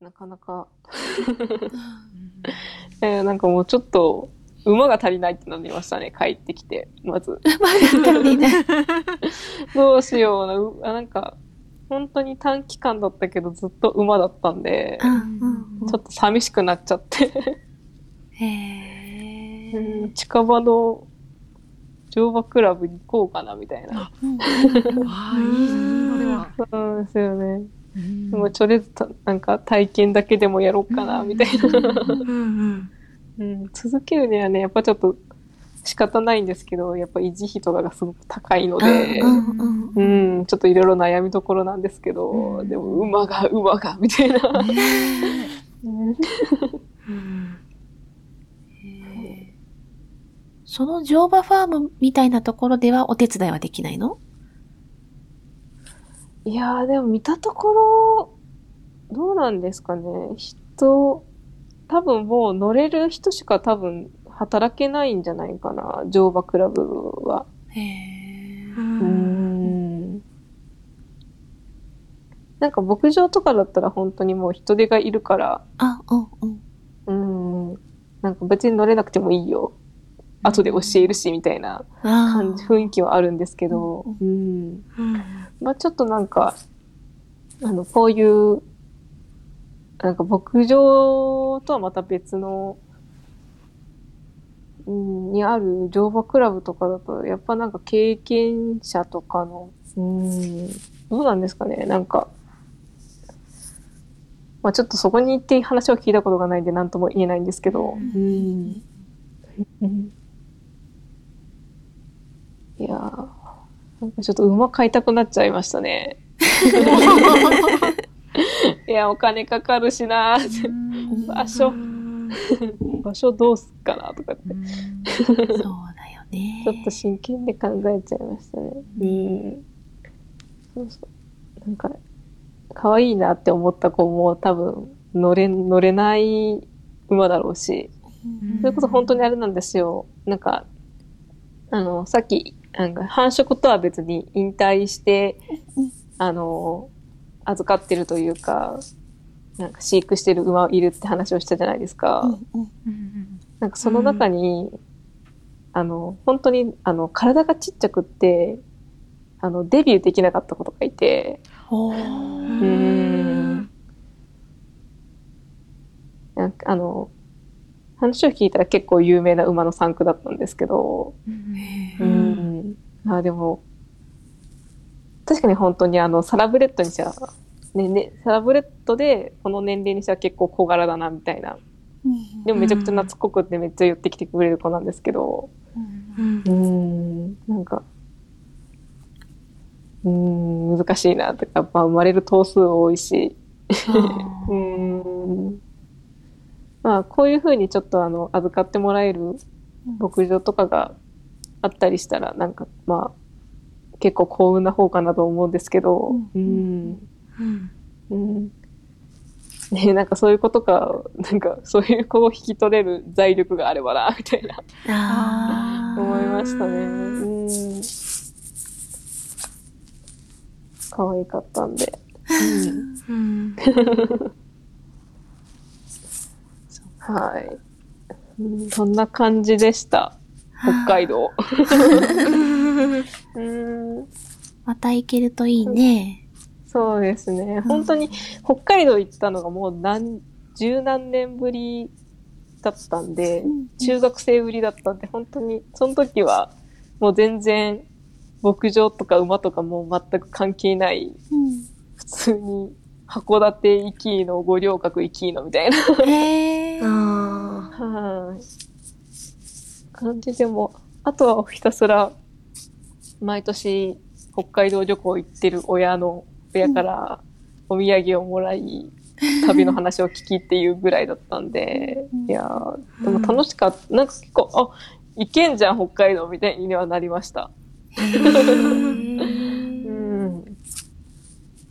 なかなか えーなんかもうちょっと、馬が足りないってなりましたね、帰ってきて、まず。まだ足りない。どうしような、うあなんか、本当に短期間だったけど、ずっと馬だったんで、うんちょっと寂しくなっちゃって、へうんー近場の乗馬クラブに行こうかな、みたいな。うん ああ、いい、それは。そうですよね。うん。もうとりあえずた、なんか体験だけでもやろうかな、みたいな。うん続けるにはね、やっぱちょっと仕方ないんですけど、やっぱ維持費とかがすごく高いので、うんちょっといろいろ悩みどころなんですけど、うん。でも馬が、馬が、みたいな。その乗馬ファームみたいなところではお手伝いはできないの？いやー、でも見たところ、どうなんですかね。人、多分もう乗れる人しか多分働けないんじゃないかな、乗馬クラブは。へうーうんん。なんか牧場とかだったら本当にもう人手がいるから、あ、うんうん。うん。なんか別に乗れなくてもいいよ。後で教えるし、みたいなあ感じ、ー雰囲気はあるんですけど、ううん。うん。まあちょっとなんか、あの、こういう、なんか牧場とはまた別の、うん、にある乗馬クラブとかだと、やっぱなんか経験者とかの、うん、どうなんですかね、なんか、まあちょっとそこに行って話を聞いたことがないんで何とも言えないんですけど、うん。うんいやー、なんかちょっと馬買いたくなっちゃいましたね。いや、お金かかるしな場所うん場所どうすっかなとかって、そうだよね。ちょっと真剣で考えちゃいましたね。うん。そうそう。なんか、可愛いなって思った子も多分乗れ、乗れない馬だろうし、うんそれこそ本当にあれなんですよ。なんか、あの、さっき、なんか繁殖とは別に引退してうん、あの、預かってるというか、なんか飼育してる馬いるって話をしたじゃないですか。うんうんうんなんかその中に、あの、本当に、あの、体がちっちゃくって、あの、デビューできなかった子とかいて、うーん。なんかあの、話を聞いたら結構有名な馬の産区だったんですけど、へうーん。あ、でも、確かに本当にあの、サラブレッドにしては、ね、ね、サラブレッドでこの年齢にしては結構小柄だな、みたいな。うんでもめちゃくちゃ懐っこくってめっちゃ寄ってきてくれる子なんですけど、うん。なんか、うーん、難しいなとか、やっぱ生まれる頭数多いし、うー。ん。まあ、こういうふうにちょっとあの、預かってもらえる牧場とかがあったりしたら、なんか、まあ、結構幸運な方かなと思うんですけど、ううんん。うんうん。ね なんかそういうことか、なんかそういう子を引き取れる財力があればな、みたいな、思いましたね。うん。可愛かったんで。うん はい。うんそんな感じでした。北海道。うん。また行けるといいね。そうですね。本当に北海道行ったのがもう何、十何年ぶりだったんで、中学生ぶりだったんで、本当に、その時はもう全然牧場とか馬とかもう全く関係ない、うん普通に函館行きの五稜郭行きのみたいな、へーあ はい。感じでも、あとはひたすら毎年北海道旅行行ってる親の、親からお土産をもらい、旅の話を聞きっていうぐらいだったんで、うんいやーでも楽しかった。なんか結構、あ、行けんじゃん、北海道みたいにはなりました。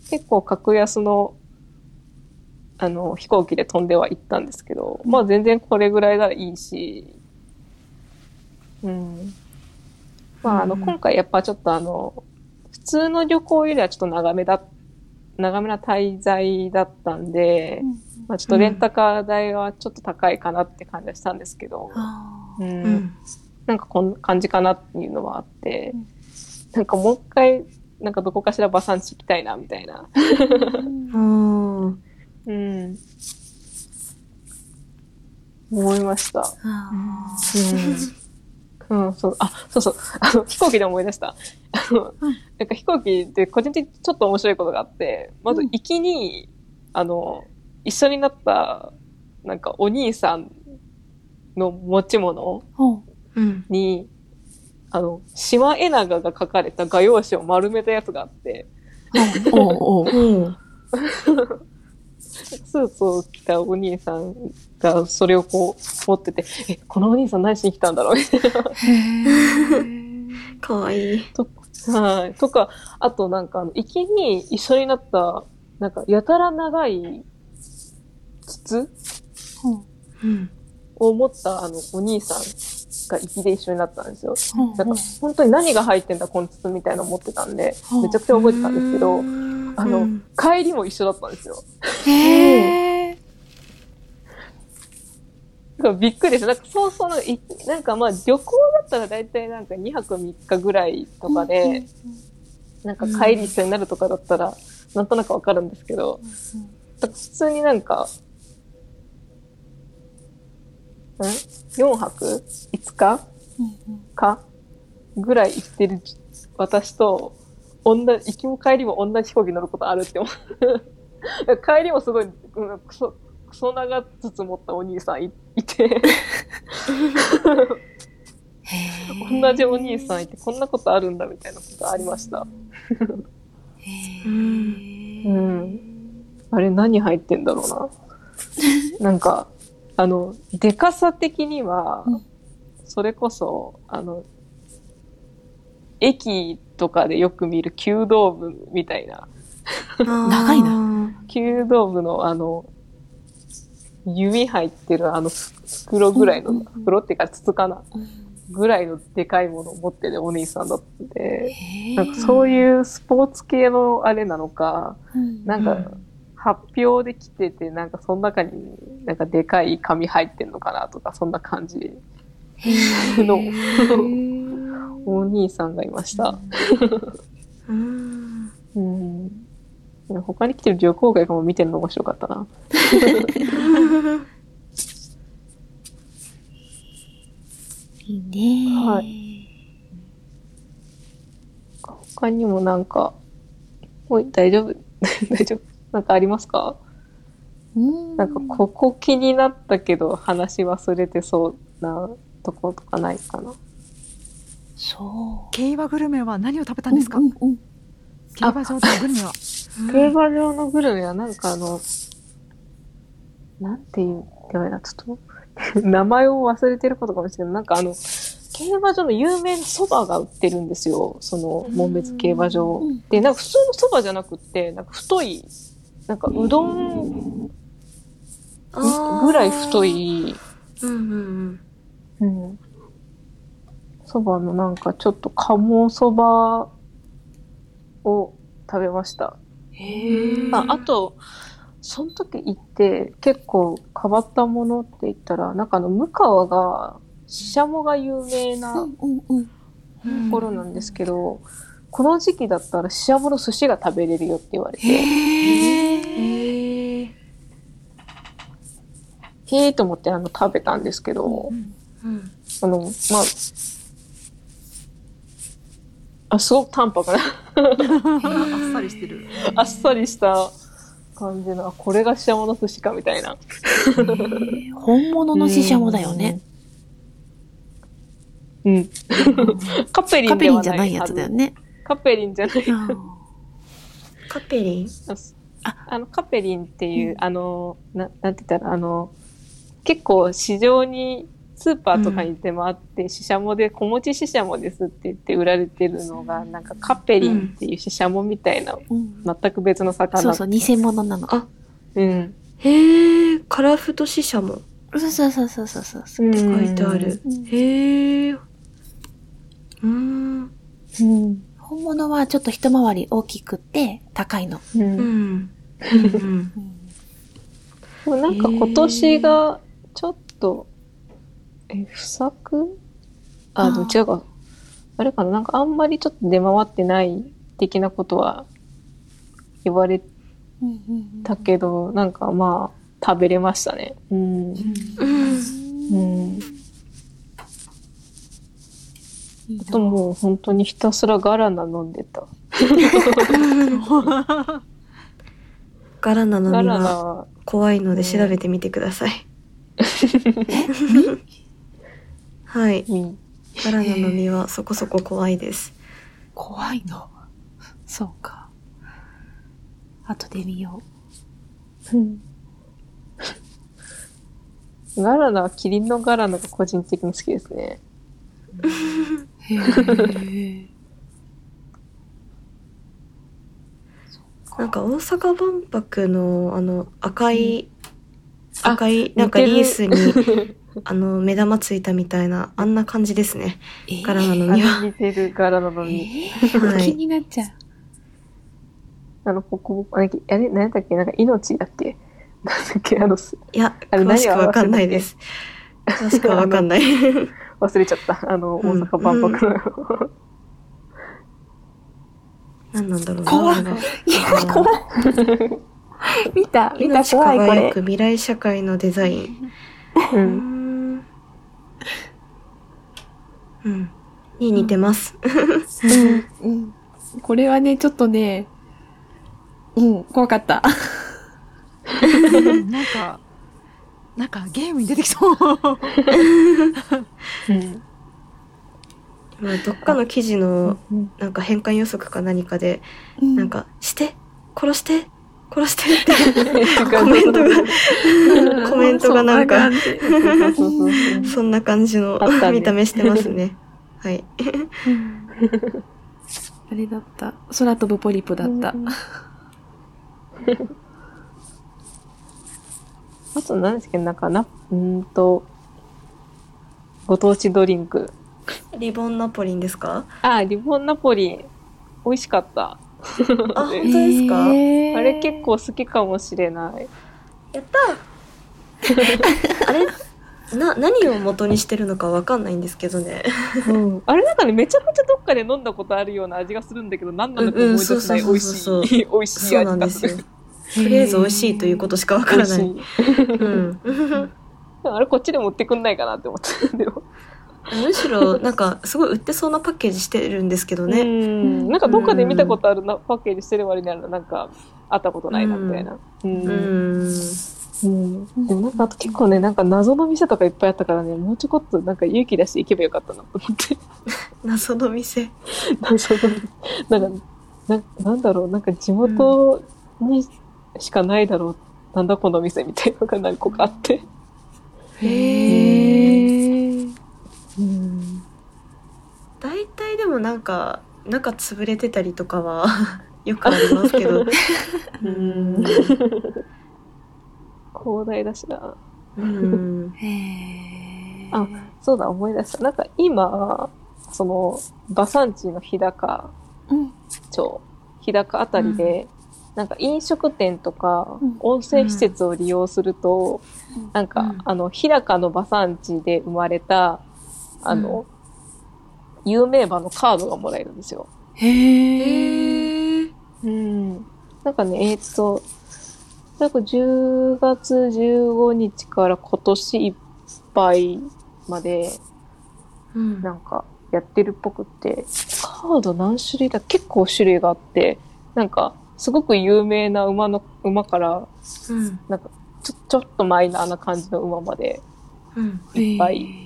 結構格安の、あの、飛行機で飛んでは行ったんですけど、まあ全然これぐらいならいいし、うん。まああの、うん今回やっぱちょっとあの、普通の旅行よりはちょっと長めだ、長めな滞在だったんで、まあちょっとレンタカー代はちょっと高いかなって感じはしたんですけど、うんうん。なんかこんな感じかなっていうのはあって、なんかもう一回、なんかどこかしら馬産地行きたいなみたいな。うん。うん。思いました。あうん。うん、そう、あ、そうそう、あの、飛行機で思い出した。あの、うんなんか飛行機って個人的にちょっと面白いことがあって、まずうん行きに、あの、一緒になった、なんかお兄さんの持ち物。に、あの、シマエナガが書かれた画用紙を丸めたやつがあって。スーツを着たお兄さんがそれをこう持ってて、え、このお兄さん何しに来たんだろうみたいへーかわいい。な。はい。とか、あとなんかあの、行きに一緒になった、なんかやたら長い筒ほううん。を持ったあの、お兄さんが行きで一緒になったんですよ。ほうなんか本当に何が入ってんだこの筒みたいなの持ってたんでめちゃくちゃ覚えてたんですけど、あのうん帰りも一緒だったんですよ。へーなんかびっくりです。なんかそうそうなんかい、なんかまあ旅行だったら大体なんか2泊3日ぐらいとかで、なんか帰り一緒になるとかだったら、なんとなくわかるんですけど、普通になんか、ん ?4 泊 ?5 日？か？ぐらい行ってる私と、同じ、行きも帰りも同じ飛行機乗ることあるって思う。帰りもすごい、うんクソ、クソ長筒持ったお兄さんいいて、同じお兄さんいて、こんなことあるんだみたいなことありました。へうん。あれ何入ってんだろうな。なんか、あの、でかさ的にはうん、それこそ、あの、駅とかでよく見る弓道部みたいな、長いな。弓道部のあの、弓入ってるあの袋ぐらいの、うんうんうん。袋っていうか筒かな。うん。ぐらいのでかいものを持ってるお兄さんだったんで、へー。なんかそういうスポーツ系のあれなのか、うん。なんか、発表できてて、なんかその中になんかでかい紙入ってんのかなとか、そんな感じのお兄さんがいました。うん。うん。他に来てる旅行会も見てるの面白かったな。いいね。はい他にもなんか、おい、大丈夫？大丈夫？なんかありますか？うんなんかここ気になったけど話忘れてそうなとことかないかな。そう。競馬グルメは何を食べたんですか、うんうんうん競馬場でのグルメは競馬場のグルメはなんかあの、なんていう、やばいな、ちょっと、名前を忘れてることかもしれない。なんかあの、競馬場の有名な蕎麦が売ってるんですよ。その、門別競馬場うん。で、なんか普通の蕎麦じゃなくって、なんか太い、なんかうどんぐらい太。い、うんうんうん。蕎麦のなんかちょっと鴨蕎麦を食べました。へああと、その時行って結構変わったものって言ったら、なんかあの、向川が、ししゃもが有名なうんうんうん。うん。ところなんですけど、この時期だったらししゃもの寿司が食べれるよって言われて、へへーへえ。えと思ってあの食べたんですけど、うん。あの、まあ、あ、すごく淡白な、あっさりしてるあっさりした感じの、あこれがししゃもの寿司かみたいな。本物のししゃもだよね。うん。うん。カペリカンではないペリンじゃないやつだよね。カペリンじゃない。カペリン？ああの、カペリンっていう、あの、な、なんて言ったら、あの、結構市場に、スーパーとかに出回って、ししゃもで、小餅ししゃもですって言って売られてるのが、なんかカペリンっていうししゃもみたいな、うん全く別の魚。そうそう、偽物なの。あうん。へえ、カラフトシシャモそうそうそうそうそうそう。って書いてある。へえ。うーん。うん。本物はちょっと一回り大きくって高いの。う。うんん。うん。でもなんか今年がちょっと、え、不作？あ、どっちか。あれかな？なんかあんまりちょっと出回ってない的なことは言われたけど、なんかまあ、食べれましたね。うん。うん。あともう本当にひたすらガラナ飲んでた。ガラナのガ実はラナは、怖いので調べてみてください。はい。うんガラナの実はそこそこ怖いです。怖いの？そうか。後で見よガラナはキリンのガラナが個人的に好きですね。う。へえ。なんか大阪万博のあの赤い、あ赤いなんかリースにあの目玉ついたみたいなあんな感じですね。えガラナのあ実は。似てるガラナの実。えーはい気になっちゃう。あの、ここ、あれ、あれ、何だっけ？なんか命だっけ？なんだっけ？あの、すいや、あれ詳しくわかんないです。詳しくわかんない。忘れちゃった。あの、うん大阪万博の。何なんだろうな。怖いいや、怖い。見た見た命怖いこれ輝く。未来社会のデザイン。う。うんん。うん。に似てます。うん。うん。これはね、ちょっとね、うん、怖かった。うんなんか、なんかゲームに出てきそう。うん。まあ、どっかの記事のうんなんか変換予測か何かで、ななん、か、して殺して殺してってコメントが、コメントがなんか、そうそうそうそうそんな感じの見た目してますね。はい。うんあれだった。空飛ぶポリプだった。あと何ですけど、なんかな、うーんと、ご当地ドリンク。リボンナポリンですか？あ、リボンナポリン。美味しかった。あ、本当ですか、へーあれ結構好きかもしれない。やった あれな、何を元にしてるのかわかんないんですけどね。うん、あれなんかね、めちゃくちゃどっかで飲んだことあるような味がするんだけど、何なのか思い出せない美味しい、美味しいそうな味がするんですよ。。とりあえず美味しいということしかわからない。いうん。あれこっちでも売ってくんないかなって思った。でもむしろ、なんか、すごい売ってそうなパッケージしてるんですけどうね。ん。なんかどっかで見たことあるな、パッケージしてる割にはなんか、会ったことないな、みたいな。う。うんん。うん。でもなんかあと結構ね、なんか謎の店とかいっぱいあったからね、もうちょこっとなんか勇気出して行けばよかったなと思って。謎の店。謎の、なんか、ななんだろう、なんか地元にしかないだろう、なんだこの店みたいなのが何個かあって。へー。うん。大体でもなんか、中潰れてたりとかは、よくありますけど。うん。広大だしな。うん。へー。あそうだ、思い出した。なんか今、その、馬産地の日高うん。町、日高あたりで、なんか飲食店とかうん温泉施設を利用すると、うんなんか、うんあの、日高の馬産地で生まれた、あの、有名馬のカードがもらえるんですよ。へー。へー。うん。なんかね、えーっと、なんか10月15日から今年いっぱいまで、うん。なんかやってるっぽくって、カード何種類だ？結構種類があって、なんかすごく有名な馬の、馬から、うん。なんかちょ、ちょっとマイナーな感じの馬まで、うん。いっぱい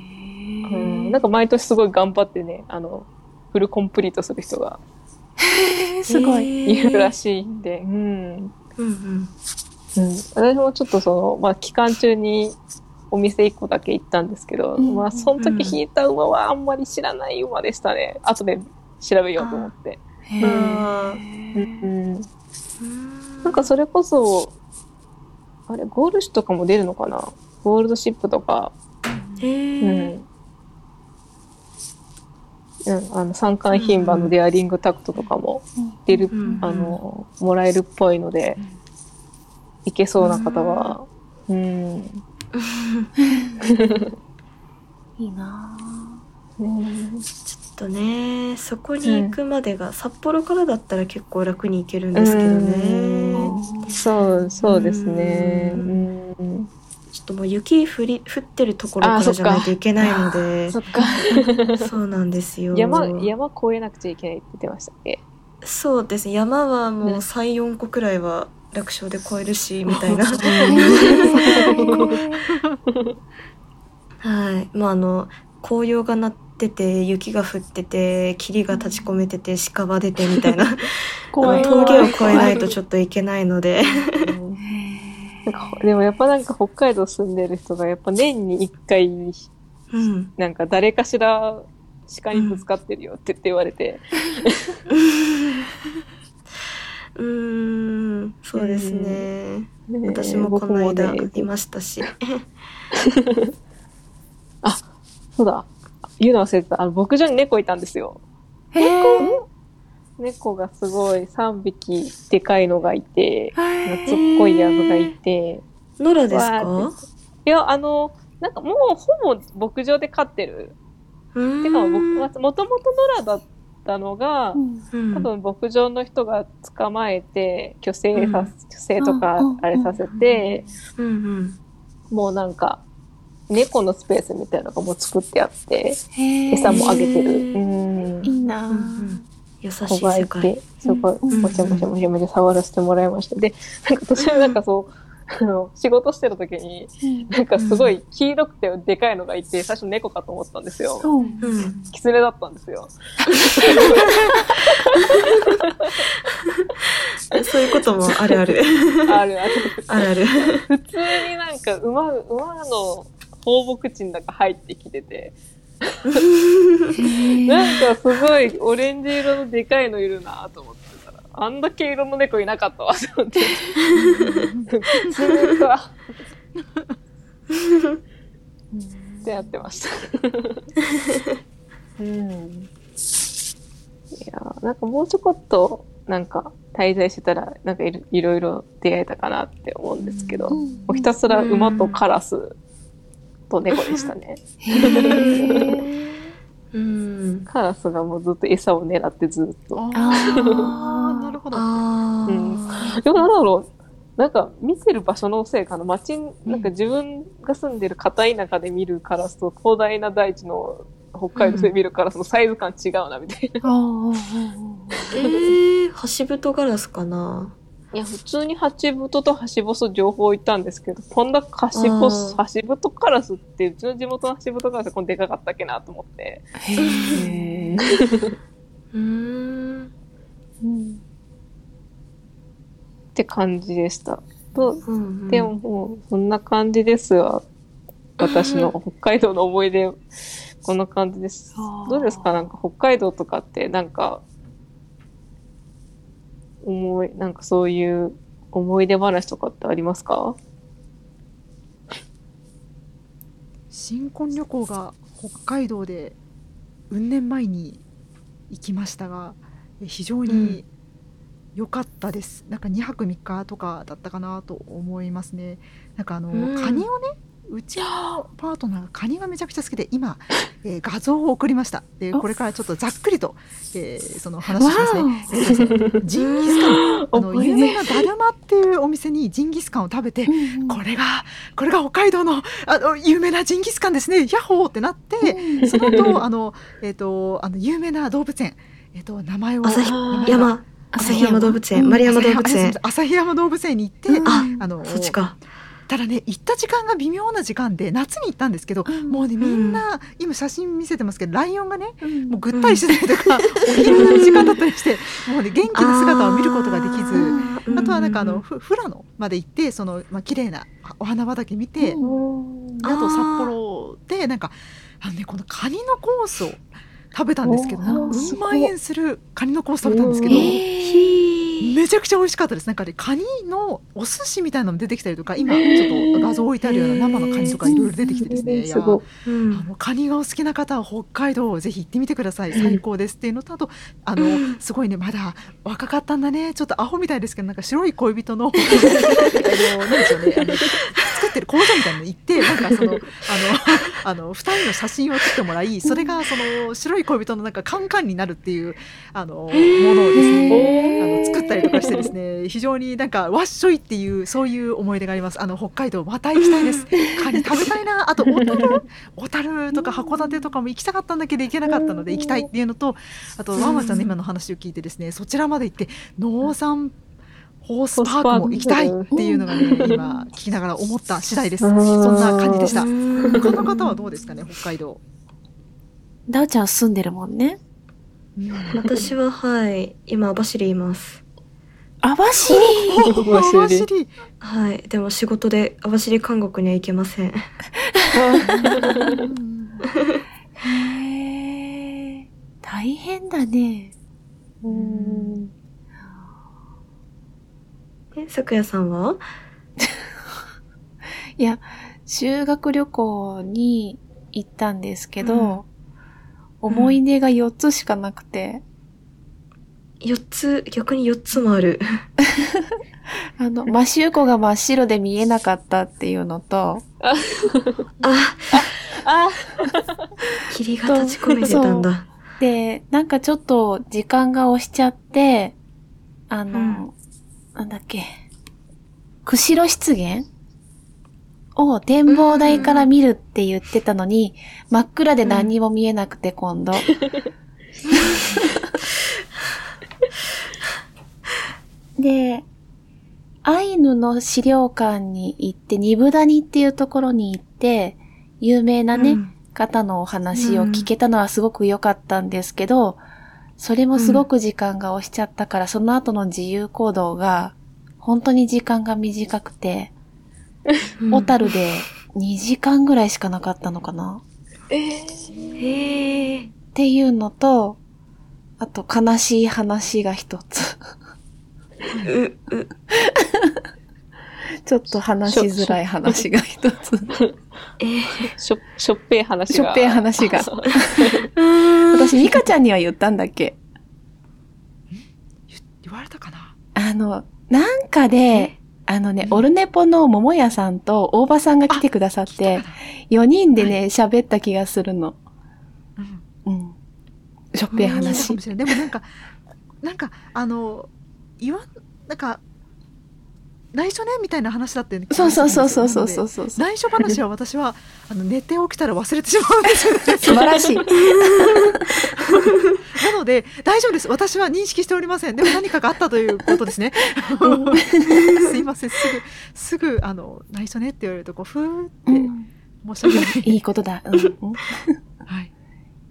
うん、なんか毎年すごい頑張ってね、あの、フルコンプリートする人がすごい。いるらしいんで、うん。うん。うん。うん、私もちょっとその、まあ、期間中にお店一個だけ行ったんですけど、うんまあ、その時引いた馬はあんまり知らない馬でしたね。後で調べようと思って。うん、なんかそれこそ、あれ、ゴールシュとかも出るのかな？ゴールドシップとか、へうん。ー。うん、あの、三冠牝馬のデアリングタクトとかも出る、うん。あの、もらえるっぽいので、いけそうな方は、うん。いいなねちょっとねそこに行くまでが、札幌からだったら結構楽に行けるんですけどね。うん。そう、そうですね。ううん。ともう雪降り降ってるところからじゃないといけないのでそっか。そうなんですよ。山、山越えなくちゃいけないって言ってましたっけ？そうですね。山はもうね34個くらいは楽勝で越えるしみたいな。はい。まああの紅葉が鳴ってて雪が降ってて霧が立ち込めてて鹿が出てみたいな。峠を越えないとちょっといけないので。うんなんかでもやっぱなんか北海道住んでる人がやっぱ年に一回うん。なんか誰かしら鹿にぶつかってるよって言われて、うーん。そうですね。ね私もこの間僕もねいましたし。そうだ。言うの忘れてた。あの牧場に猫いたんですよ。へえ。猫がすごい3匹でかいのがいてはい夏っぽいやつがいて。野良ですわかいやあのなんかもうほぼ牧場で飼ってる。てか僕もともと野良だったのが、うん。多分牧場の人が捕まえて虚勢さ、うん。虚勢とかうんあれさせて、うんうんもうなんか猫のスペースみたいなのがもう作ってあって餌もあげてる、うん。いいなうん。うん優し子がいてすごいうん。もちもちもちもち触らせてもらいましたでなんか私はなんかそうあの仕事してる時になんかすごい黄色くてでかいのがいて最初猫かと思ったんですようんうんキツネだったんですよそういうこともあるあるあるあるあるある普通になんか馬馬の放牧地の中入ってきてて なんかすごいオレンジ色のでかいのいるなと思ってたらあんだけ色の猫いなかったわ。と思って普通かってやってました。うん。いやなんかもうちょこっとなんか滞在してたらなんかいろいろいろ出会えたかなって思うんですけど、もうひたすら馬とカラスと猫でしたね。うん。カラスがもうずっと餌を狙ってずっと。ああーなるほど。あー。うん。でもなんだろう。なんか見てる場所のせいかな。街んなんか自分が住んでる片田舎で見るカラスと広大な大地の北海道で見るカラスのサイズ感違うなみたいな。あ えー、ハシブトガラスかないや、普通にハチブトとハシボソ両方いたんですけど、こんなハシボス、あーハシブトカラスって、うちの地元のハシブトカラスこんなでかかったっけなと思って。へえ。うーんって感じでした。と、うんうんでももう、そんな感じですわ。私の北海道の思い出、こんな感じです。どうですか？なんか北海道とかって、なんか、思い、なんかそういう思い出話とかってありますか？新婚旅行が北海道でうん年前に行きましたがえ非常に良かったです、なんか2泊3日とかだったかなと思いますね。なんかあの、うん。カニをねうちのパートナーがカニがめちゃくちゃ好きで今、えー画像を送りました。でこれからちょっとざっくりと、えーその話をしますねえージンギスカン。あの有名なダルマっていうお店にジンギスカンを食べてこれがこれが北海道のあの有名なジンギスカンですね。ヤッホーってなって、その後あのえっ、とあの有名な動物園。えっ、と名前を旭山。旭山動物園、うん丸山動物園。旭山動物園。に行って、あのそっちかただね行った時間が微妙な時間で夏に行ったんですけど、うん。もうねみんな、今写真見せてますけどライオンがねうん。もうぐったりしてたりとか、お昼寝の時間だったりしてもうね元気な姿を見ることができず。ーあとはなんかあの富良野まで行ってそのまあ綺麗なお花畑見て、あと札幌でなんかあのねこのカニのコースを食べたんですけどおーなんかすごいうん万円するカニのコース食べたんですけど、うんひめちゃくちゃ美味しかったです。なんかねカニのお寿司みたいなのも出てきたりとか今ちょっと画像置いてあるような生のカニとかいろいろ出てきてですね、いやすごい。ーうん。あのカニがお好きな方は北海道をぜひ行ってみてください。最高です。っていうのとあとあの、うん。すごいねまだ若かったんだね。ちょっとアホみたいですけどなんか白い恋人の。あのなんでしょうねあのくってる工場みたいなの行ってなんかそのあのあの二人の写真を撮ってもらいそれがその白い恋人のなんかカンカンになるっていうあのものをですねあの作ったりとかしてですね非常になんかわっしょいっていうそういう思い出があります。あの北海道また行きたいです。カニ食べたいな。あと小樽？小樽とか函館とかも行きたかったんだけど行けなかったので行きたいっていうのとあとワンワちゃんの今の話を聞いてですねそちらまで行って農産ホースパークも行きたいっていうのがね今聞きながら思った次第です。そんな感じでした。他の方はどうですかね北海道。ダウちゃん住んでるもんね。私ははい今網走います。網走？網走。はいでも仕事で網走韓国には行けません。へえ。大変だね。うんえ咲夜さんは？いや、修学旅行に行ったんですけど、思い出が4つしかなくて、4つ？逆に4つもある。あの、マシューコが真っ白で見えなかったっていうのと、ああ霧が立ち込めてたんだ。で、なんかちょっと時間が押しちゃって、あの、うんなんだっけ、釧路湿原？を展望台から見るって言ってたのに、真っ暗で何にも見えなくて今度。で、アイヌの資料館に行って、ニブダニっていうところに行って、有名なね、うん。方のお話を聞けたのはすごく良かったんですけど、それもすごく時間が押しちゃったから、その後の自由行動が、本当に時間が短くて、うん。小樽で2時間ぐらいしかなかったのかな。へえっていうのと、あと悲しい話が一つ。ううちょっと話しづらい話が一つ。えー。しょ、しょっぺい話が。しょっぺい話が。私、ミカちゃんには言ったんだっけ。言言われたかな？あの、なんかで、あのね、オルネポの桃屋さんと大場さんが来てくださって聞いたか、4人でね、喋った気がするの。なうん。うん。しょっぺい話。でもなんかなんかあの言わんなんか内緒ねみたいな話だったよね。そうそうそうそうそう。そうそう。内緒話は私はあの寝て起きたら忘れてしまうんですよね。素晴らしい。なので大丈夫です。私は認識しておりません。でも何かがあったということですね。すいません。すぐすぐあの内緒ねって言われるとこうふーってうん申し訳ない、いいことだ。うん。うんはい、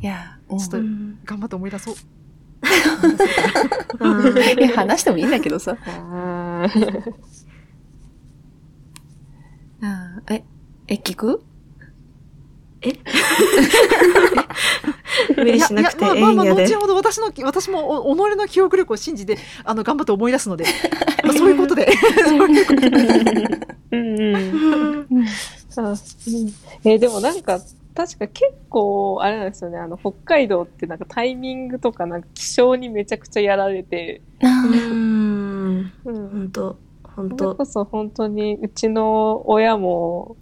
いや、うん。ちょっとうん頑張って思い出そう。話してもいいんだけどさ。あえ、え、聞く？無理しなくてええいやいやまあまあ後ほど私の私もお己の記憶力を信じて あの頑張って思い出すので、まあ、そういうことで。そういうことで。うんうん。うん。うん。あうん。えーでもなんか、確か結構、あれなんですよね、あの、北海道ってなんかタイミングとか、なんか気象にめちゃくちゃやられて、あうーん。うん。本当本それ当こそ本当に、うちの親も、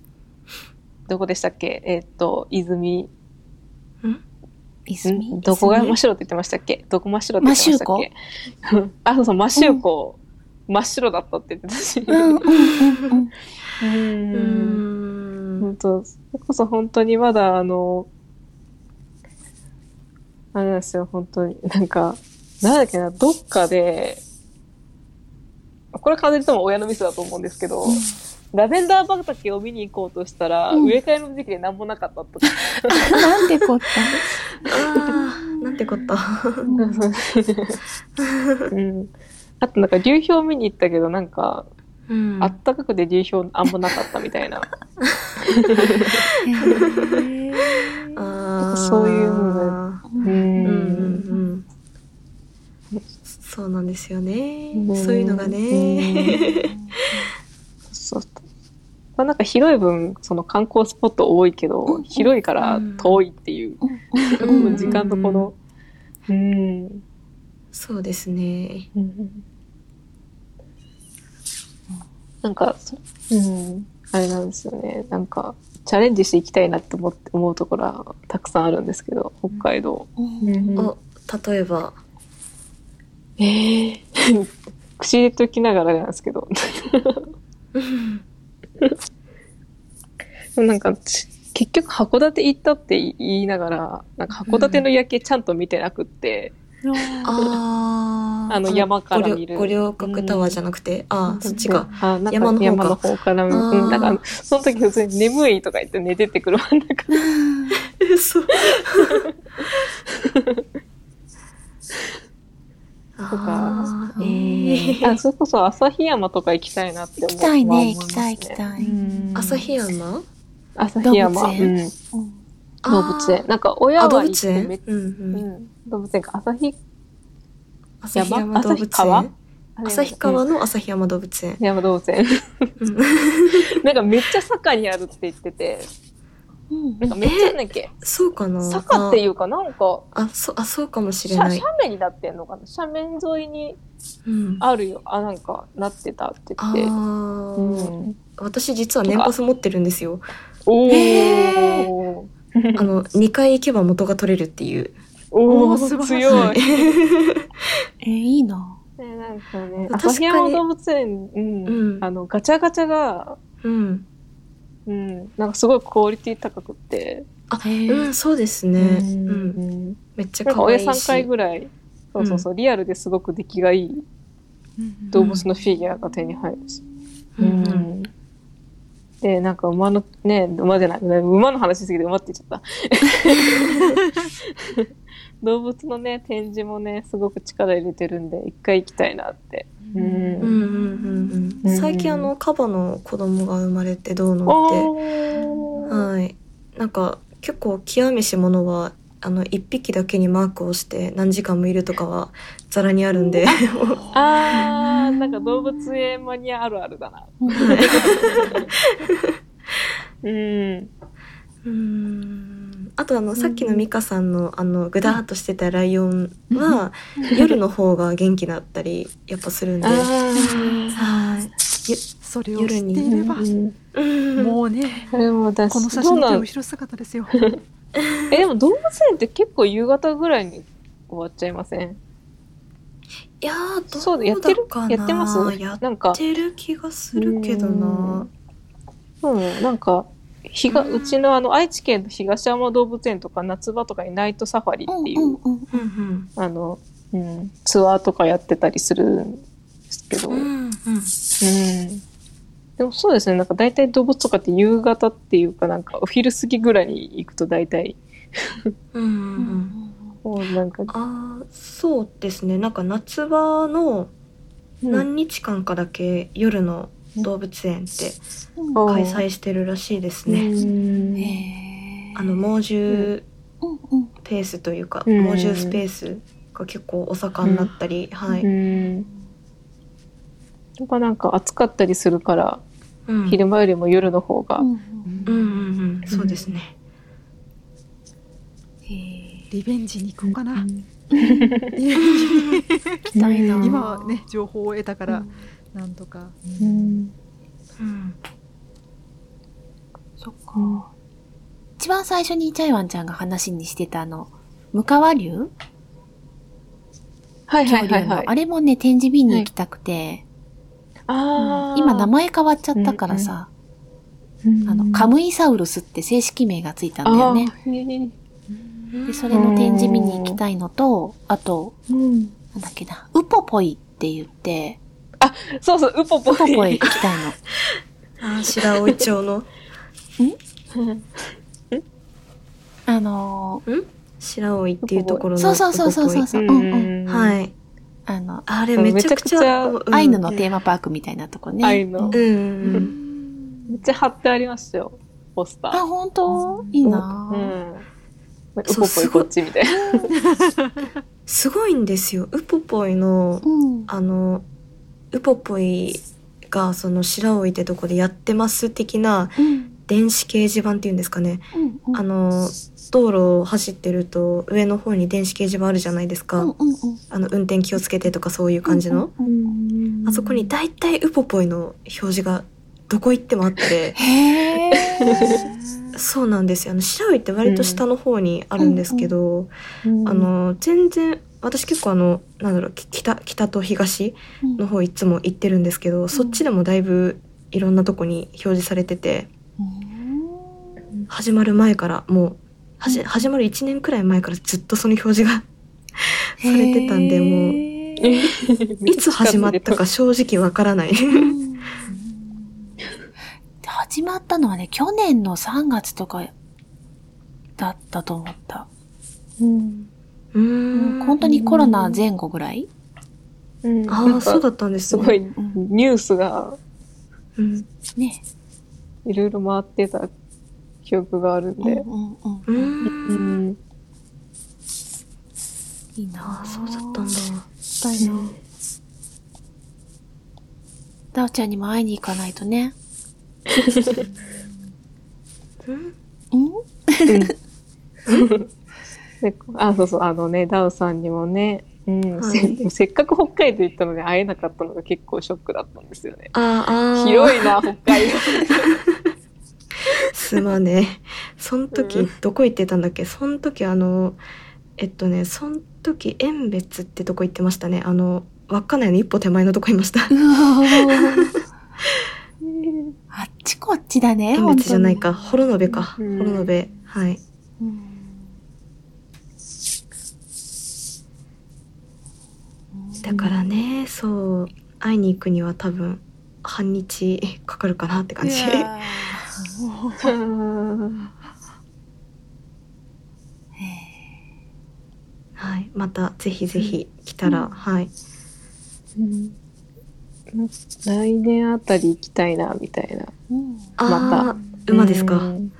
どこでしたっけ？えーっと、泉。泉？ん？どこが真っ白って言ってましたっけ？どこ真っ白って言ってましたっけ？あ、そうそう、真っ白湖、真っ白だったって言ってたし。うんうんうんうん。う。うんん本当それこそ本当にまだあの、あれなんですよ、本当に。なんか、なんだっけな、どっかで、これ完全に多分親のミスだと思うんですけど、ラベンダー畑を見に行こうとしたら、うん。植え替えの時期で何もなかったと。か。なんてこっあーなんてこった。た。うん。あとなんか流氷見に行ったけど、なんか、うん。あったかくて流氷あんまなかったみたいな。そういうのねううんうんうんそうなんですよねうんそういうのがねそう。まあなんか広い分、その観光スポット多いけど、うん広いから遠いっていう。うんうん時間とこの、うん。そうですねなんか、そうん。あれなんですよね。なんか、チャレンジしていきたいなって思って思うところはたくさんあるんですけど、北海道。うんお例えばええ口入れときながらなんですけど。なんか、ち結局函館行ったって言いながら、なんか函館の夜景ちゃんと見てなくって、あーあの山から見る五稜郭タワーじゃなくて、ああそっちか。あ、なんか山山のの方か方から見る。あーうん、なんか、その時普通に眠いとか言って寝てて車の中で。そう。とかえーあ、それこそ旭山とか行きたいなって思う。行きたいね、行きたい行きたい。旭山？旭山。動物動物園。なんか親あ、は動。物園うんう。うんん。動物園か。旭旭山？動物旭川？園旭川？うんの旭山動物園。山動物園。うん なんかめっちゃ坂にあるって言ってて、うんなんかめっちゃなんだっけ、そうかな坂っていうかなんか、あ、そう、あ、そうかもしれ斜ない。斜面になってんのかな？斜面沿いにうん。あるよ。あ、なんか、なってたって言って。あうーん。私実は年パス持ってるんですよ。おへー。あの、2回行けば元が取れるっていう。おー、おー素晴強らい。え、いいな。ね、なんかね、確かに旭山動物園、うん、うんあの、ガチャガチャが、うん。うん、なんかすごいクオリティ高くって、あ、うん、そうですね。ううん。ん、めっちゃ可愛いし。親3回ぐらい、そうそうそう、リアルですごく出来がいい動物のフィギュアが手に入るし。うんうんで、なんか馬の、ね、馬じゃない、馬の話しすぎて馬って言っちゃった。動物のね、展示もね、すごく力入れてるんで、一回行きたいなって。う。うんんうんうんううんん。最近あの、カバの子供が生まれてどうのっおて。ーはい。なんか、結構極めし者は、あの、一匹だけにマークをして何時間もいるとかは、ざらにあるんで。あー、なんか動物園マニアあるあるだな。うん。うんあとあの、さっきのミカさんのあの、ぐだーっとしてたライオンは、夜の方が元気だったり、やっぱするんで。あはい。それを知っていればー。うん。もうねこれも私、この写どうなん真の手後ろ姿ですよえ、でも動物園って結構夕方ぐらいに終わっちゃいません？いやー、どうそうだ、やってる？かなやってます？やっなんか、てる気がするけどな。うん、なんか、日が、うちのあの、愛知県の東山動物園とか夏場とかにナイトサファリっていう。あの、うん、ツアーとかやってたりするんですけど、うん。うんうん。でもそうですね、なんか大体動物とかって夕方っていうかなんかお昼過ぎぐらいに行くと大体、うんう なんか、ああ、そうですね。なんか夏場のうん何日間かだけ夜の動物園ってうん開催してるらしいですうね。あの猛獣ペースというか、うん。猛獣スペースが結構お盛んだったり、はい。うん。やっぱなんか暑かったりするから、うん。昼間よりも夜の方が、うんうんうん。うん、そうですね。リベンジに行こうかな、うん。行きたいな。今はね情報を得たから、うんなんとか、うん。うん。そっか。一番最初にチャイワンちゃんが話にしてたあの、ムカワ竜はいはいはいはい。あれもね、展示見に行きたくて、あー。今名前変わっちゃったからさ、あの、カムイサウルスって正式名がついたんだよね。で、それの展示見に行きたいのと、あと、うん。なんだっけな、ウポポイって言って、そうそう、ウポポウポポイ行きたいの。あー白老町の、あの白老っていうところの。そうそうそうそうそうそう、うんうん。い。はい。あの、あれめちゃくちゃ、めちゃうんアイヌのテーマパークみたいなとこね。アイヌのうんうん。めっちゃ貼ってありますよ、ポスタあ、ー。本当？いいなぁうん。ウポそうポイこっちみたいな。すごいんですよ。ウポポイの、うん。あの、ウポポイがその白老ってとこでやってます的なうん。電子掲示板っていうんですかね。うん。うんあの、道路を走ってると上の方に電子掲示板あるじゃないですか。うんうんうん。あの、運転気をつけてとかそういう感じの。うんうんあそこに大体ウポポイの表示がどこ行ってもあって。そうなんですよあの白老って割と下の方にあるんですけど、うんあの全然私結構あのなんだろうき北北と東の方いつも行ってるんですけど、そっちでもだいぶいろんなとこに表示されてて始まる前からもうはじ始まる1年くらい前からずっとその表示が されてたんでもうう。いつ始まったか正直わからない。始まったのはね、去年の3月とかだったと思った。うん。うーん本当にコロナ前後ぐらい？うん。ああそうだったんですね。すごいニュースがうんね。いろいろ回ってた記憶があるんで。うんうんううん。いいなそうだったんだ。したいな。ダオちゃんにも会いに行かないとね。う んうん？で あ、そうそう、あのね、ダウさんにもね、うん、はいせでもせっかく北海道行ったのに会えなかったのが結構ショックだったんですよね。あーあー広いな、北海道。すまねえ。その時、うんどこ行ってたんだっけ？その時あの、えっとね、その時、遠別ってとこ行ってましたね。あの、稚内の一歩手前のとこいました。あっちこっちだね。遠別じゃないか。本幌延か。うん幌延。はい。当に。うんだからね、そう、会いに行くには多分、半日かかるかなって感じ。はい。また、ぜひぜひ来たら、はい。来年あたり行きたいな、みたいな。うんああ、馬ですか？うん。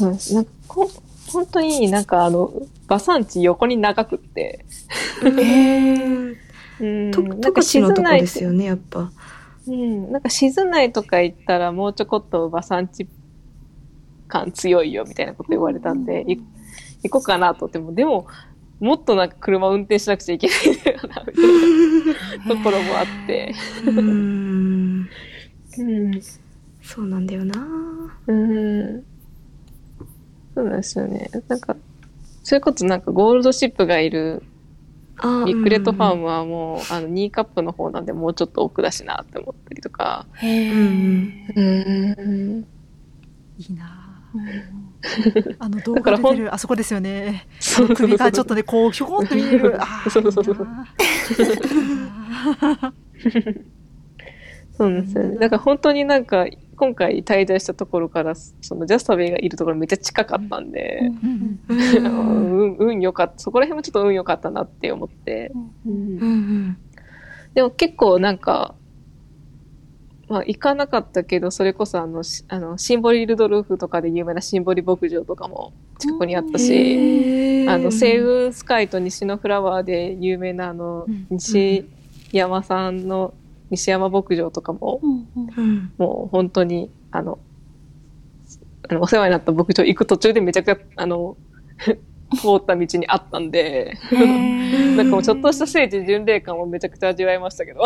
なんかこ本当になんかあの、馬産地横に長くって、へ うんと、十勝のとこですよね。ね、やっぱ。うん。なんか静内とか行ったらもうちょこっと馬産地感強いよみたいなこと言われたんで、い行こうかなと思っても、でも、もっとなんか車運転しなくちゃいけないんだよな、みたいなところもあって。うーん。うん。そうなんだよな。うん。そうなんですよね。なんか、そういうことなんかゴールドシップがいるあビッグレッドファーム。ムはもう、あの、2カップの方なんでもうちょっと奥だしなって思ったりとか。へうんーうん。いいなあの動画で出るあそこですよねそうそうそう首がちょっとねこうひょこんと見えるあーそうそうそうそういいなぁ そうなんですよね。だから本当になんか、今回滞在したところから、そのジャスタベイがいるところめっちゃ近かったんで、うん、運良かった。そこら辺もちょっと運良かったなって思って。でも結構なんか、まあ行かなかったけど、それこそあの、あの、シンボリルドルフとかで有名なシンボリ牧場とかも近くにあったし、へーあの、星雲スカイと西のフラワーで有名なあの、西山さんの西山牧場とかも、うんうん。うん。もう本当に、あの、あのお世話になった牧場行く途中でめちゃくちゃ、あの、通った道にあったんで、なんかもうちょっとした聖地巡礼感もめちゃくちゃ味わいましたけど。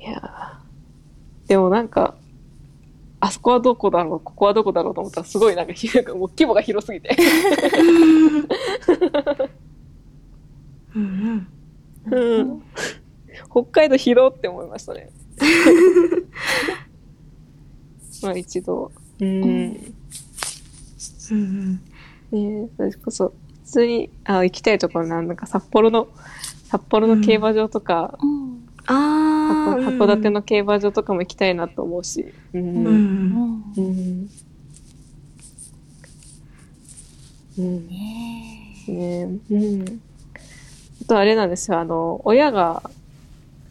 いやー。でもなんか、あそこはどこだろう、ここはどこだろう？と思ったら、すごいなんか、ひなんかもう規模が広すぎて。うんうん。うん。北海道広って思いましたね。まあ一度。うん。ねうんえそれこそ、普通に、あ、行きたいところなんなんか札幌の、札幌の競馬場とか、うんああ。函館の競馬場とかも行きたいなと思うし。う。うん。うんんうん。うん。ねねうん。あとあれなんですよ、あの、親が、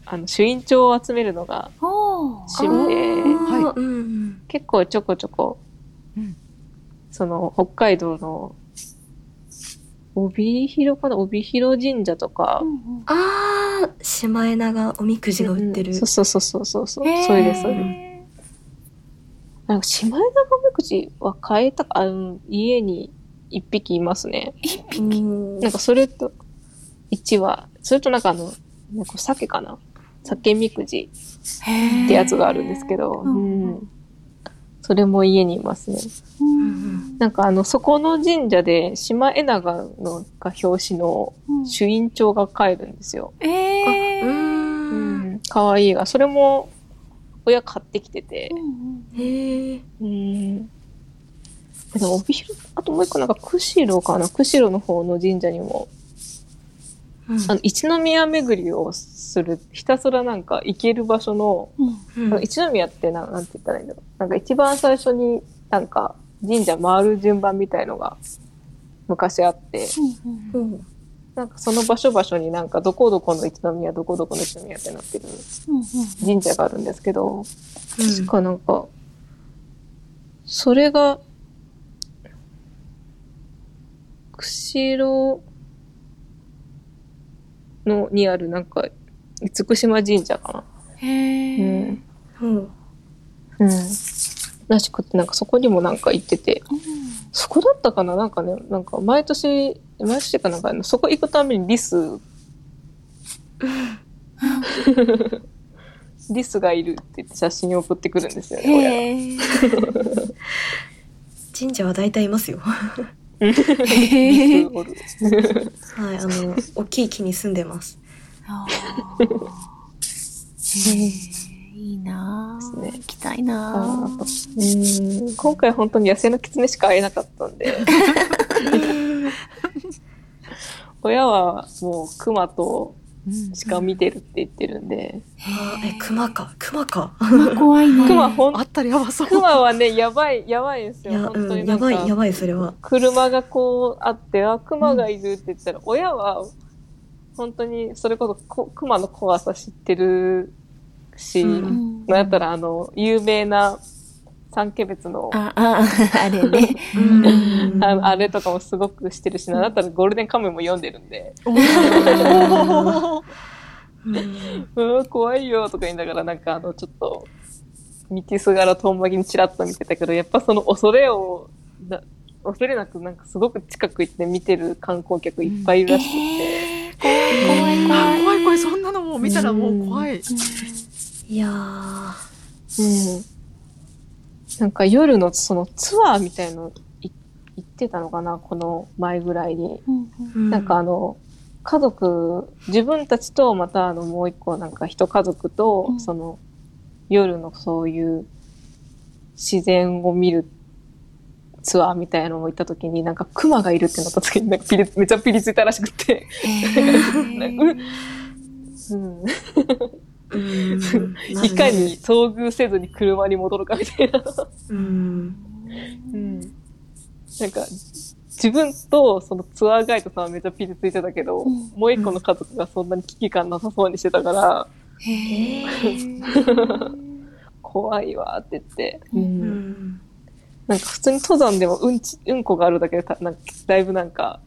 あの、主院長を集めるのが趣味で、あーうん結構ちょこちょこ、うん。その、北海道の、帯広かな？帯広神社とか。う、んうん。ああ、シマエナガおみくじが売ってる。うんそうそうそうそうそう。それです、それです。なんか、シマエナガおみくじは買えたか、あの、家に一匹いますね。一匹。うん。なんか、それと、1話、それとなんかあの、ね、これ鮭かな？鮭みくじってやつがあるんですけど、うんうんそれも家にいますね。うんなんかあの、そこの神社で、島絵長のが表紙のうん朱印帳が買えるんですよ。えーうー。うんん。かわいいが、それも親買ってきてて、へえ。うん。でも、帯広、あともう一個なんか、釧路かな？釧路の方の神社にも、あの、一宮巡りをする、ひたすらなんか行ける場所の、うん。うんあの一宮ってななんて言ったらいいんだろう。なんか一番最初になんか神社回る順番みたいのが昔あって、うんうんなんかその場所場所になんかどこどこの一宮、どこどこの一宮ってなってるうん神社があるんですけど、うん確かなんか、それが、釧路のにあるなんか、厳島神社かへな。ーうん。うんうん。らしくて、なんかそこにもなんか行ってて、そこだったかな？なんかね、なんか毎年、毎年かなんかそこ行くためにリス、リスがいるって言って写真を送ってくるんですよね、親が。神社は大体いますよ。は。い、あの、大きい木に住んでます。あーへーいいなぁ。ね行きたいあなーぁ。うん 今回本当に野生のキツネしか会えなかったんで、親はもうクマと鹿見てるって言ってるんで、あーえ、熊か、熊か。熊怖いね。クマほんあったらやばそう。クマはね、やばい、やばいんですよ。いや、本当うん、になんかやばい、やばい、それは。車がこうあって、あ、熊がいるって言ったら、親は本当にそれこそこ熊の怖さ知ってるし、うんうんなんやったらあの、有名な三毛別のあ、あ、あれね。うん。あのあれとかもすごくしてるし、な。んだったらゴールデンカムイも読んでるんで、うん。怖いよとか言いながら、なんかあの、ちょっと、道すがら遠巻きにチラッと見てたけど、やっぱその恐れを、な恐れなくなんかすごく近く行って見てる観光客いっぱいいるらしくて、えー怖い怖い怖い。あ怖い怖い。そんなのもう見たらもう怖い。いやー、うん。なんか夜のそのツアーみたいのい行ってたのかな、この前ぐらいに。うんうなんかあの、家族、自分たちとまたあのもう一個なんか一家族と、うん。その夜のそういう自然を見るツアーみたいなのを行った時になんか熊がいるってなった時になんかピリめっちゃピリついたらしくて、うん、うんいかに、遭遇せずに車に戻るかみたいな。うん、うん。なんか、自分とそのツアーガイドさんはめっちゃピリついてたけど、うんもう一個の家族がそんなに危機感なさそうにしてたから、怖いわって言って、ううん、なんか普通に登山でもうんち、うんこがあるだけでたなんかだいぶなんか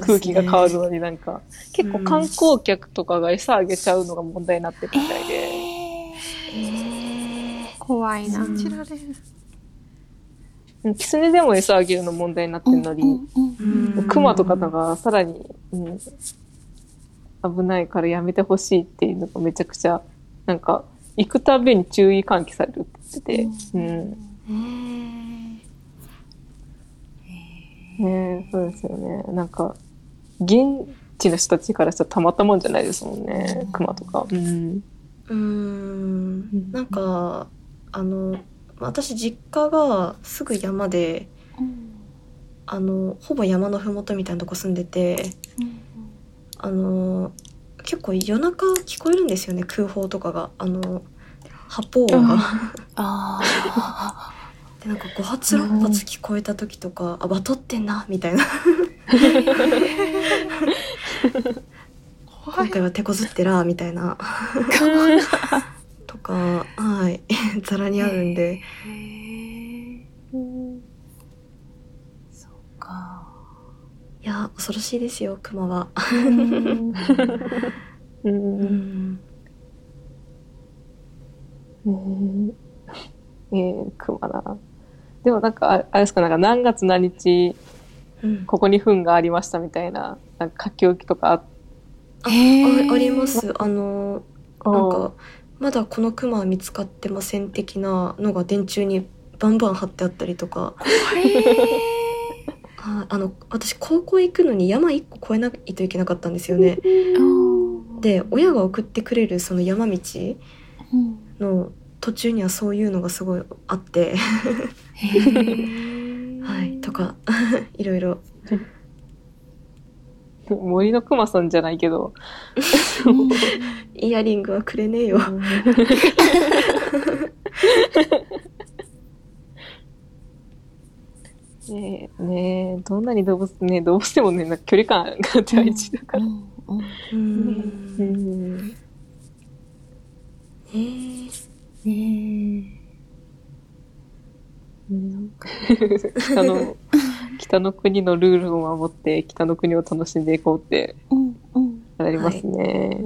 空気が変わるのになんか、結構観光客とかが餌あげちゃうのが問題になってるみたいで、え怖いな。信じらキツネでも餌あげるの問題になってるのに、ーうん。クマとかだからさらに、うん、危ないからやめてほしいっていうのがめちゃくちゃ、なんか、行くたびに注意喚起されるって言ってて、うん。えーねそうですよね。なんか、現地の人たちからしたらたまったもんじゃないですもんね、クマとか。うん。うーんなんかあの私実家がすぐ山であのほぼ山の麓みたいなとこ住んでてあの結構夜中聞こえるんですよね空砲とかがあの発砲音が。あでなんか5発6発聞こえた時とか「あバトってんな」みたいな「怖い。今回は手こずってら」みたいなとかはいざらにあるんで。ーへーそっか。いや恐ろしいですよクマは。うんう。うんんうんえー、クマな。でもなんか、ああれですか、なんか何月何日うん。ここに糞がありましたみたいな、なんか書き置きとかあっあああります。あのた。なんかまだこのクマは見つかってません的なのが電柱にバンバン貼ってあったりとか。あ あの私高校行くのに山1個越えないといけなかったんですよね。で親が送ってくれるその山道うん。の途中にはそういうのがすごいあって、はい、とか いろいろ 森の熊さんじゃないけど。う んイヤリングはくれねえよ。ねえ、ねえ、どんなに動物、ね動物でもね、なんか距離感が大事だから。うんうんううんん。えーね北の、北の国のルールを守って、北の国を楽しんでいこうってなりますね。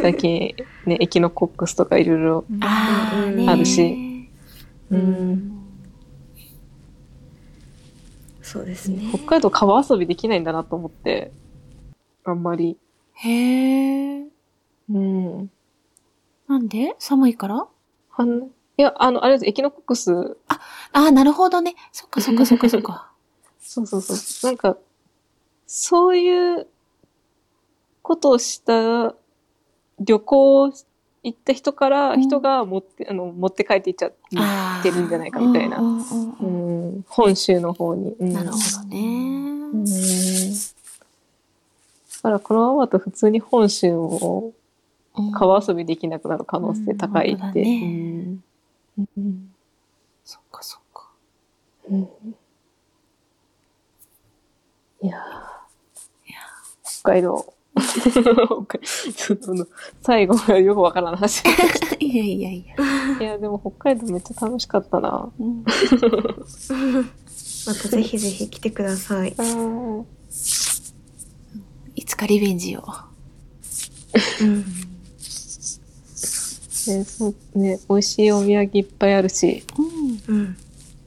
最近、ね、エキノコックスとかいろいろ。うんあるしう。うんんそうですね。北海道川遊びできないんだなと思って、あんまり。へえ。うん。なんで？寒いから？はんいや、あの、あれです、エキノコックス、ああ、なるほどね。そっかそっかそっかそっか。そうそうそう。なんか、そういうことをした旅行行った人から、うん人が持って、あの、持って帰っていっちゃってるんじゃないかみたいな。うんうんうんうんうん、本州の方に。うんなるほどね。うん。だからこのままだと普通に本州をうん川遊びできなくなる可能性高いって。うんうん。うんそっかそっか。うん。いやー。北海道。ちょっと最後がよくわからん話。いやいやいや。いや、でも北海道。めっちゃ楽しかったな。うんまたぜひぜひ来てください。うんいつかリベンジを。うん。ね、そうね、美味しいお土産いっぱいあるし、うん。うん。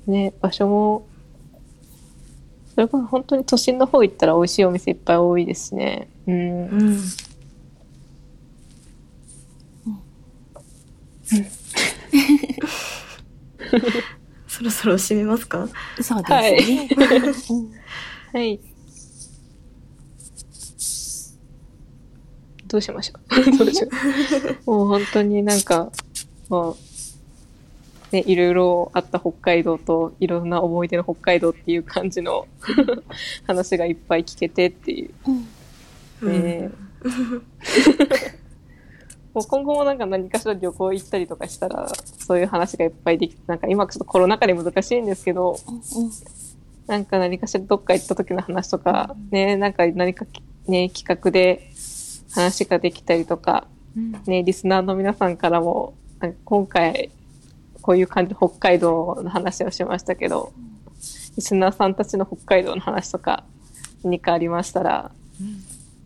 ね、場所も、それこそ本当に都心の方行ったら美味しいお店いっぱい多いですね。うん。うん。そろそろ締めますか？そうですね。うんはい。どうしましょう。どうしよう。もう本当になんか、もう、ね、いろいろあった北海道と、いろんな思い出の北海道っていう感じの 話がいっぱい聞けてっていう。うんね もう今後もなんか何かしら旅行行ったりとかしたら、そういう話がいっぱいできて、なんか今ちょっとコロナ禍で難しいんですけど、うんなんか何かしらどっか行った時の話とか、ね、なんか何かきね、企画で話ができたりとか、うんね、リスナーの皆さんからも、なんか今回、こういう感じで北海道の話をしましたけど、リスナーさんたちの北海道の話とか、何かありましたら、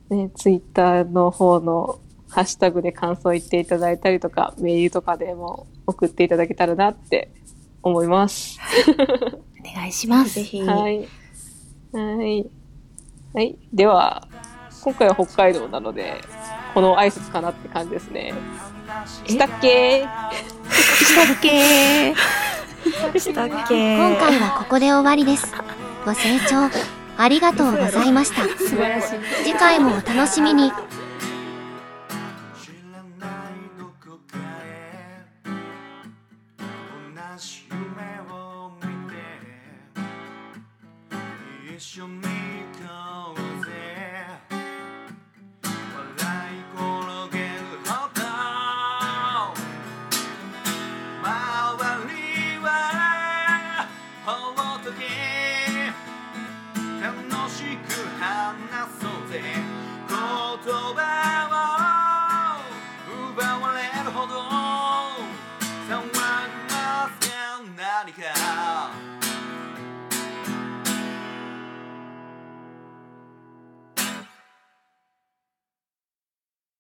ね、ツイッターの方のハッシュタグで感想言っていただいたりとか、メールとかでも送っていただけたらなって思います。お願いします。ぜひ。はい。はい。はい。では、今回は北海道なので、この挨拶かなって感じですね。したっけ？したっけ？したっけ？今回はここで終わりです。ご清聴ありがとうございました。素晴らしい。次回もお楽しみに。